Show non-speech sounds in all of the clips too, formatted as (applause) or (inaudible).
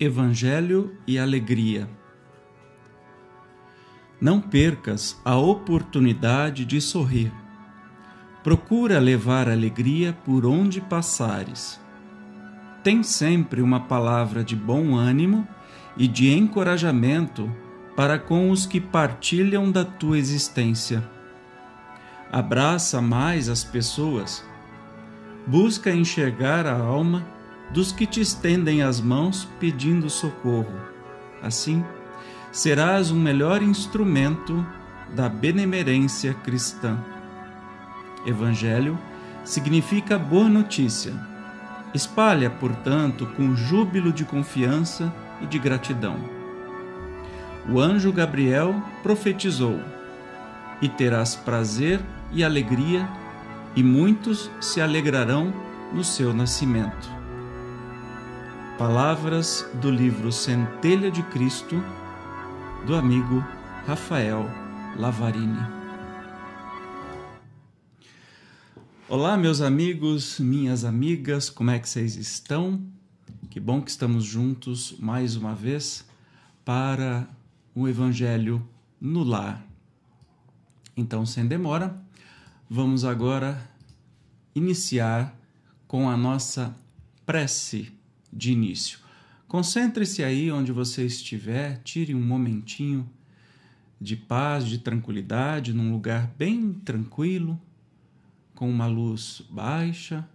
Evangelho e alegria. Não percas a oportunidade de sorrir. Procura levar alegria por onde passares. Tem sempre uma palavra de bom ânimo e de encorajamento para com os que partilham da tua existência. Abraça mais as pessoas. Busca enxergar a alma dos que te estendem as mãos pedindo socorro. Assim, serás um melhor instrumento da benemerência cristã. Evangelho significa boa notícia. Espalha, portanto, com júbilo de confiança e de gratidão. O anjo Gabriel profetizou: E terás prazer e alegria, e muitos se alegrarão no seu nascimento. Palavras do livro Centelha de Cristo, do amigo Rafael Lavarini. Olá, meus amigos, minhas amigas, como é que vocês estão? Que bom que estamos juntos mais uma vez para o Evangelho no lar. Então, sem demora, vamos agora iniciar com a nossa prece de início. Concentre-se aí onde você estiver, tire um momentinho de paz, de tranquilidade, num lugar bem tranquilo, com uma luz baixa,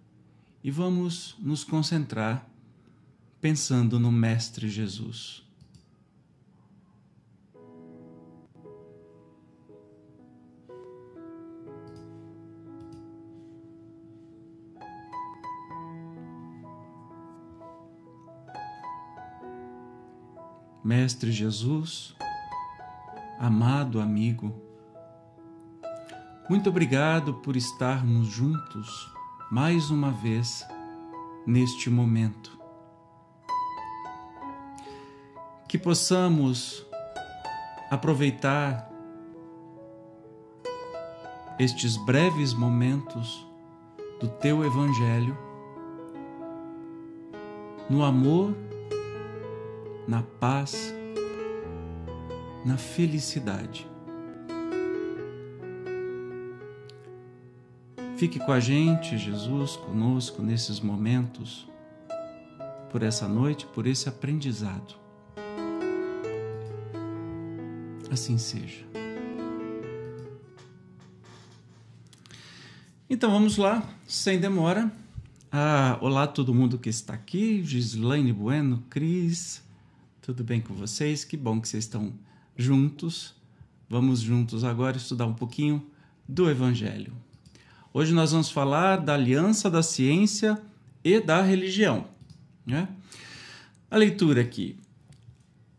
e vamos nos concentrar pensando no Mestre Jesus. Mestre Jesus, amado amigo, muito obrigado por estarmos juntos mais uma vez neste momento. Que possamos aproveitar estes breves momentos do teu Evangelho no amor na paz, na felicidade. Fique com a gente, Jesus, conosco nesses momentos, por essa noite, por esse aprendizado. Assim seja. Então vamos lá, sem demora. Ah, olá todo mundo que está aqui, Gislaine Bueno, Cris, tudo bem com vocês? Que bom que vocês estão juntos. Vamos juntos agora estudar um pouquinho do Evangelho. Hoje nós vamos falar da aliança da ciência e da religião. Né? A leitura aqui,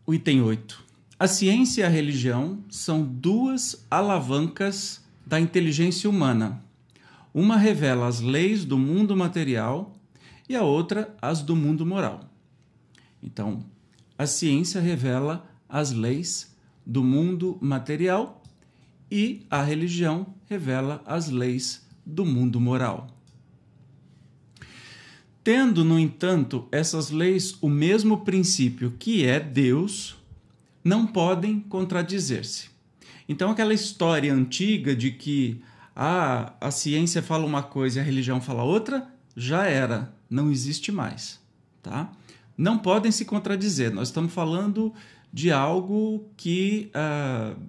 o item 8. A ciência e a religião são duas alavancas da inteligência humana. Uma revela as leis do mundo material e a outra as do mundo moral. Então, a ciência revela as leis do mundo material e a religião revela as leis do mundo moral. Tendo, no entanto, essas leis o mesmo princípio que é Deus, não podem contradizer-se. Então, aquela história antiga de que ah, a ciência fala uma coisa e a religião fala outra, já era, não existe mais. Tá? Não podem se contradizer. Nós estamos falando de algo que uh,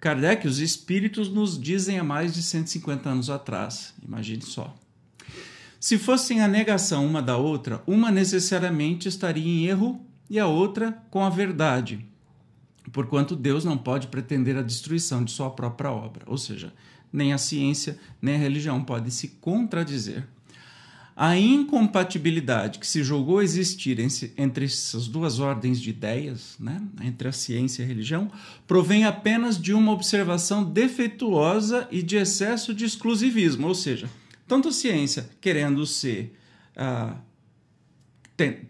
Kardec, os espíritos, nos dizem há mais de 150 anos atrás. Imagine só. Se fossem a negação uma da outra, uma necessariamente estaria em erro e a outra com a verdade, porquanto Deus não pode pretender a destruição de sua própria obra. Ou seja, nem a ciência nem a religião podem se contradizer. A incompatibilidade que se julgou existir entre essas duas ordens de ideias, né, entre a ciência e a religião, provém apenas de uma observação defeituosa e de excesso de exclusivismo, ou seja, tanto a ciência querendo ser ah,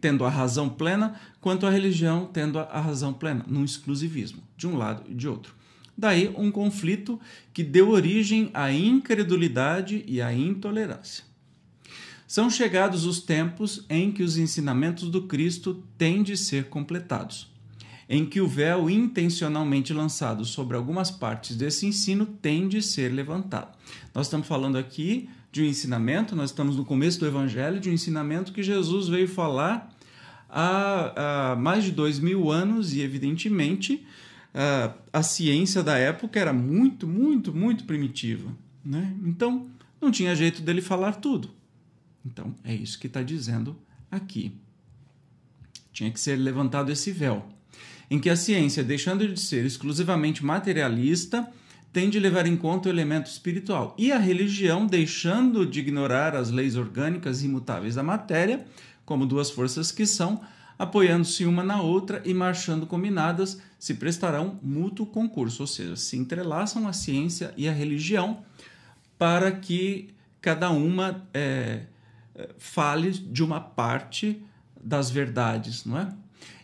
tendo a razão plena, quanto a religião tendo a razão plena, num exclusivismo, de um lado e de outro. Daí um conflito que deu origem à incredulidade e à intolerância. São chegados os tempos em que os ensinamentos do Cristo têm de ser completados, em que o véu intencionalmente lançado sobre algumas partes desse ensino tem de ser levantado. Nós estamos falando aqui de um ensinamento, nós estamos no começo do Evangelho, de um ensinamento que Jesus veio falar há, há mais de dois mil anos e, evidentemente, a, a ciência da época era muito, muito, muito primitiva. Né? Então, não tinha jeito dele falar tudo. Então, é isso que está dizendo aqui. Tinha que ser levantado esse véu, em que a ciência, deixando de ser exclusivamente materialista, tem de levar em conta o elemento espiritual, e a religião, deixando de ignorar as leis orgânicas imutáveis da matéria, como duas forças que são, apoiando-se uma na outra e marchando combinadas, se prestarão mútuo concurso, ou seja, se entrelaçam a ciência e a religião para que cada uma é, fale de uma parte das verdades, não é?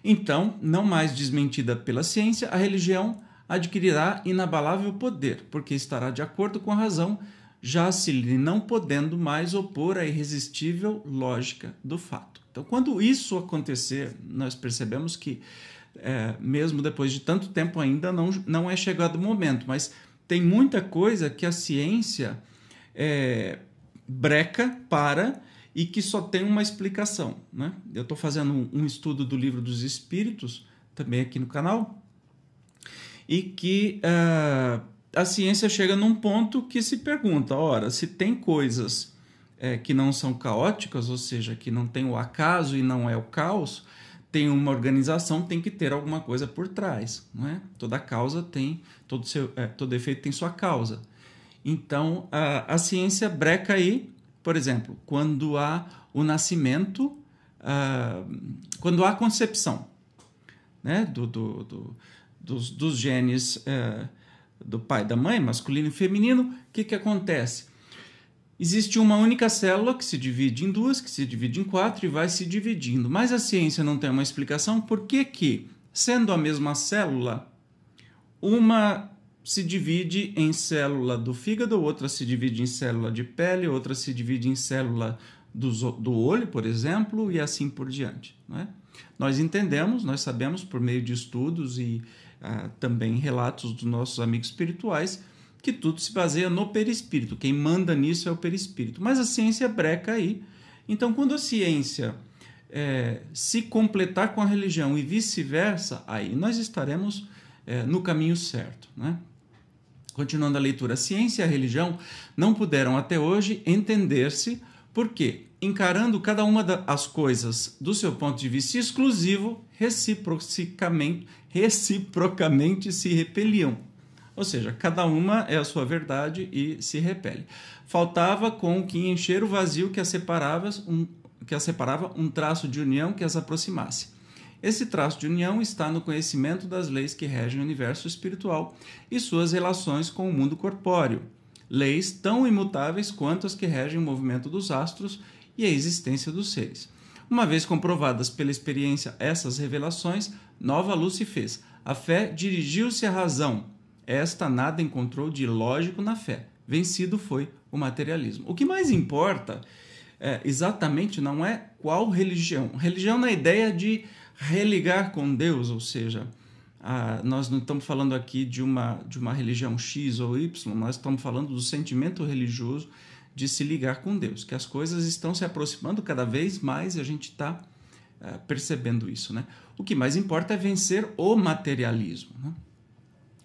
Então, não mais desmentida pela ciência, a religião adquirirá inabalável poder, porque estará de acordo com a razão, já se lhe não podendo mais opor à irresistível lógica do fato. Então, quando isso acontecer, nós percebemos que, é, mesmo depois de tanto tempo, ainda não, não é chegado o momento, mas tem muita coisa que a ciência é, breca para e que só tem uma explicação. Né? Eu estou fazendo um, estudo do livro dos Espíritos, também aqui no canal, e que uh, a ciência chega num ponto que se pergunta: ora, se tem coisas é, que não são caóticas, ou seja, que não tem o acaso e não é o caos, tem uma organização, tem que ter alguma coisa por trás, não é? Toda causa tem, todo, seu, é, todo efeito tem sua causa. Então, a, a ciência breca aí, por exemplo, quando há o nascimento, uh, quando há a concepção né, do, do, do dos, dos genes uh, do pai e da mãe, masculino e feminino, o que, que acontece? Existe uma única célula que se divide em duas, que se divide em quatro e vai se dividindo. Mas a ciência não tem uma explicação por que, que sendo a mesma célula, uma se divide em célula do fígado, outra se divide em célula de pele, outra se divide em célula do, do olho, por exemplo, e assim por diante. É? Nós entendemos, nós sabemos por meio de estudos e ah, também relatos dos nossos amigos espirituais que tudo se baseia no perispírito. Quem manda nisso é o perispírito. Mas a ciência breca aí. Então, quando a ciência é, se completar com a religião e vice-versa, aí nós estaremos é, no caminho certo. Né? Continuando a leitura, a ciência e a religião não puderam até hoje entender-se, porque, encarando cada uma das coisas do seu ponto de vista exclusivo, reciprocamente, reciprocamente se repeliam. Ou seja, cada uma é a sua verdade e se repele. Faltava com que encher o vazio que separava um, que as separava um traço de união que as aproximasse. Esse traço de união está no conhecimento das leis que regem o universo espiritual e suas relações com o mundo corpóreo, leis tão imutáveis quanto as que regem o movimento dos astros e a existência dos seres. Uma vez comprovadas pela experiência essas revelações, nova luz se fez. A fé dirigiu-se à razão, esta nada encontrou de lógico na fé. Vencido foi o materialismo. O que mais importa é, exatamente não é qual religião. Religião na ideia de religar com Deus, ou seja, a, nós não estamos falando aqui de uma, de uma religião X ou Y, nós estamos falando do sentimento religioso de se ligar com Deus, que as coisas estão se aproximando cada vez mais e a gente está é, percebendo isso. Né? O que mais importa é vencer o materialismo. Né?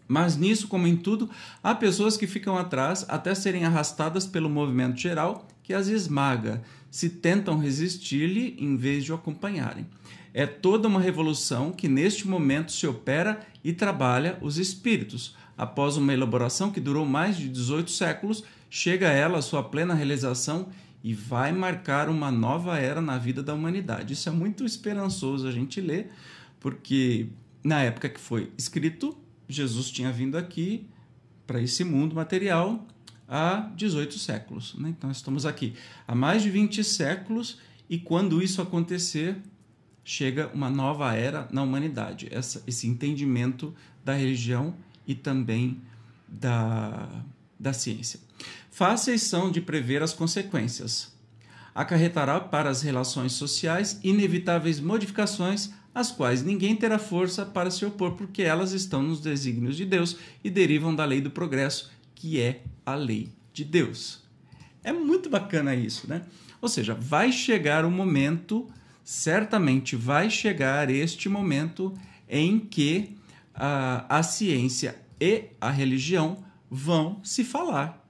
Mas nisso, como em tudo, há pessoas que ficam atrás até serem arrastadas pelo movimento geral que as esmaga, se tentam resistir-lhe em vez de o acompanharem. É toda uma revolução que neste momento se opera e trabalha os espíritos. Após uma elaboração que durou mais de 18 séculos, chega ela à sua plena realização e vai marcar uma nova era na vida da humanidade. Isso é muito esperançoso a gente ler, porque na época que foi escrito, Jesus tinha vindo aqui para esse mundo material há 18 séculos. Né? Então, estamos aqui há mais de 20 séculos e quando isso acontecer, chega uma nova era na humanidade. Essa, esse entendimento da religião e também da, da ciência. Fáceis são de prever as consequências. acarretará para as relações sociais inevitáveis modificações às quais ninguém terá força para se opor, porque elas estão nos desígnios de Deus e derivam da lei do progresso, que é a lei de Deus. É muito bacana isso, né? Ou seja, vai chegar o momento, certamente vai chegar este momento em que a, a ciência e a religião vão se falar.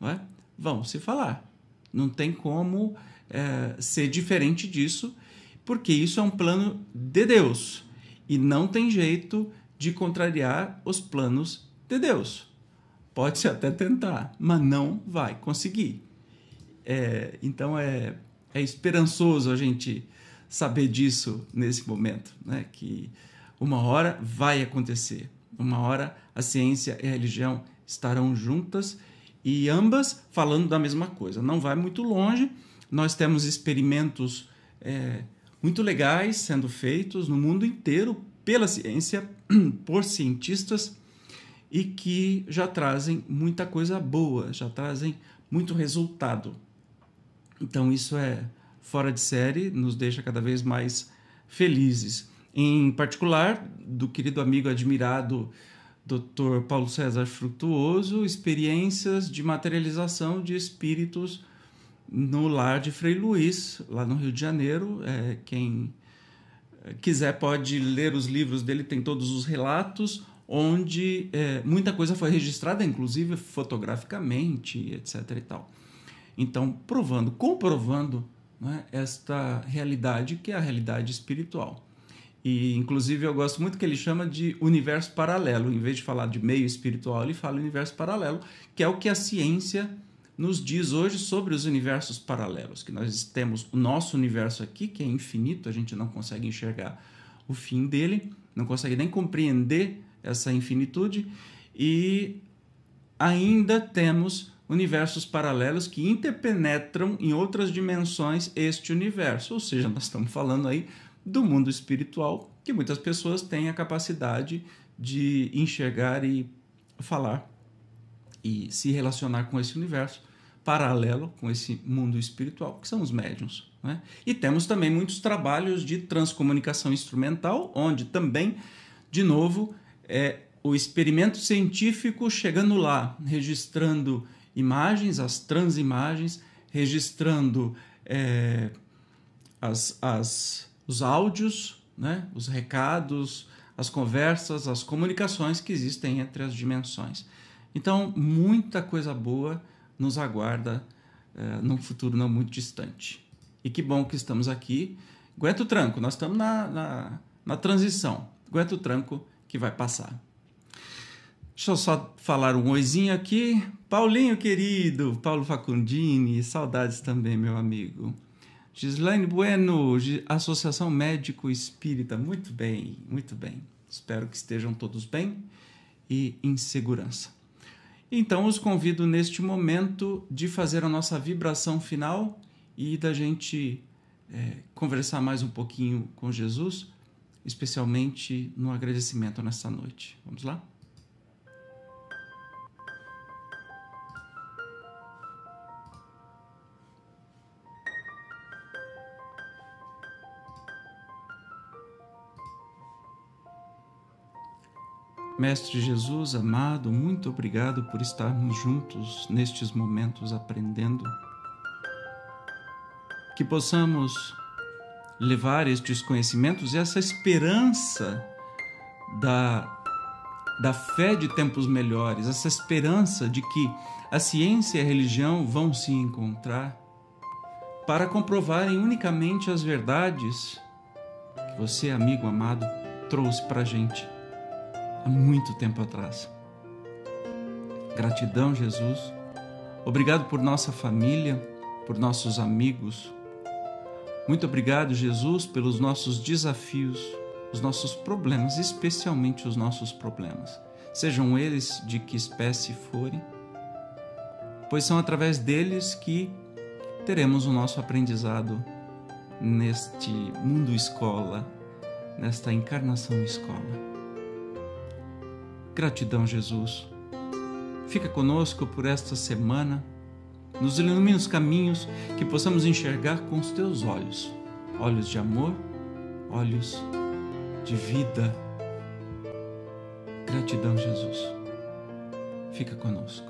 Não é? Vão se falar. Não tem como é, ser diferente disso, porque isso é um plano de Deus e não tem jeito de contrariar os planos de Deus. Pode-se até tentar, mas não vai conseguir. É, então é, é esperançoso a gente saber disso nesse momento, né? que uma hora vai acontecer, uma hora a ciência e a religião estarão juntas e ambas falando da mesma coisa. Não vai muito longe, nós temos experimentos é, muito legais sendo feitos no mundo inteiro pela ciência, (clears throat) por cientistas e que já trazem muita coisa boa, já trazem muito resultado. Então isso é fora de série, nos deixa cada vez mais felizes. Em particular, do querido amigo admirado Dr. Paulo César Frutuoso, experiências de materialização de espíritos no lar de Frei Luiz, lá no Rio de Janeiro. É, quem quiser pode ler os livros dele, tem todos os relatos onde é, muita coisa foi registrada, inclusive fotograficamente, etc. e tal. Então, provando, comprovando né, esta realidade que é a realidade espiritual. E, inclusive, eu gosto muito que ele chama de universo paralelo. Em vez de falar de meio espiritual, ele fala universo paralelo, que é o que a ciência nos diz hoje sobre os universos paralelos. Que nós temos o nosso universo aqui, que é infinito, a gente não consegue enxergar o fim dele, não consegue nem compreender essa infinitude e ainda temos universos paralelos que interpenetram em outras dimensões este universo, ou seja, nós estamos falando aí do mundo espiritual que muitas pessoas têm a capacidade de enxergar e falar e se relacionar com esse universo paralelo com esse mundo espiritual, que são os médiums. Né? E temos também muitos trabalhos de transcomunicação instrumental, onde também, de novo, é o experimento científico chegando lá, registrando imagens, as transimagens, registrando é, as, as, os áudios, né? os recados, as conversas, as comunicações que existem entre as dimensões. Então, muita coisa boa nos aguarda é, num futuro não muito distante. E que bom que estamos aqui. Aguenta o tranco, nós estamos na, na, na transição. Aguenta o tranco que vai passar. Deixa eu só falar um oizinho aqui. Paulinho querido, Paulo Facundini, saudades também, meu amigo. Gislaine Bueno, Associação Médico Espírita. Muito bem, muito bem. Espero que estejam todos bem e em segurança. Então, os convido neste momento de fazer a nossa vibração final e da gente é, conversar mais um pouquinho com Jesus especialmente no agradecimento nessa noite. Vamos lá? Mestre Jesus amado, muito obrigado por estarmos juntos nestes momentos aprendendo. Que possamos levar estes conhecimentos e essa esperança da, da fé de tempos melhores, essa esperança de que a ciência e a religião vão se encontrar para comprovarem unicamente as verdades que você, amigo amado, trouxe para a gente há muito tempo atrás. Gratidão, Jesus. Obrigado por nossa família, por nossos amigos, muito obrigado, Jesus, pelos nossos desafios, os nossos problemas, especialmente os nossos problemas, sejam eles de que espécie forem, pois são através deles que teremos o nosso aprendizado neste mundo escola, nesta encarnação escola. Gratidão, Jesus. Fica conosco por esta semana nos ilumina os caminhos, que possamos enxergar com os teus olhos olhos de amor, olhos de vida. Gratidão, Jesus. Fica conosco.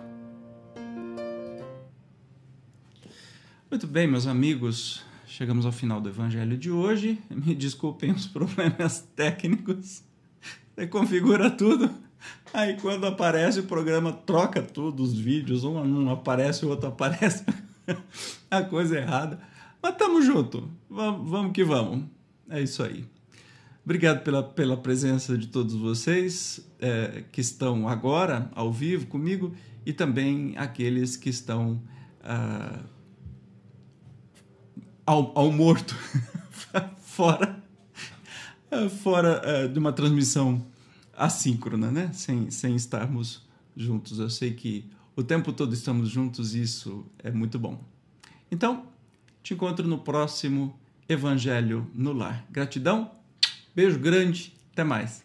Muito bem, meus amigos, chegamos ao final do evangelho de hoje. Me desculpem os (laughs) problemas técnicos. Você configura tudo. Aí quando aparece o programa troca tudo, os vídeos, um não aparece, o outro aparece. (laughs) A coisa errada. Mas tamo junto. Vamos, vamos que vamos. É isso aí. Obrigado pela, pela presença de todos vocês é, que estão agora ao vivo comigo e também aqueles que estão ah, ao, ao morto, (laughs) fora, fora ah, de uma transmissão assíncrona, né? Sem, sem estarmos juntos. Eu sei que o tempo todo estamos juntos e isso é muito bom. Então, te encontro no próximo Evangelho no Lar. Gratidão, beijo grande, até mais.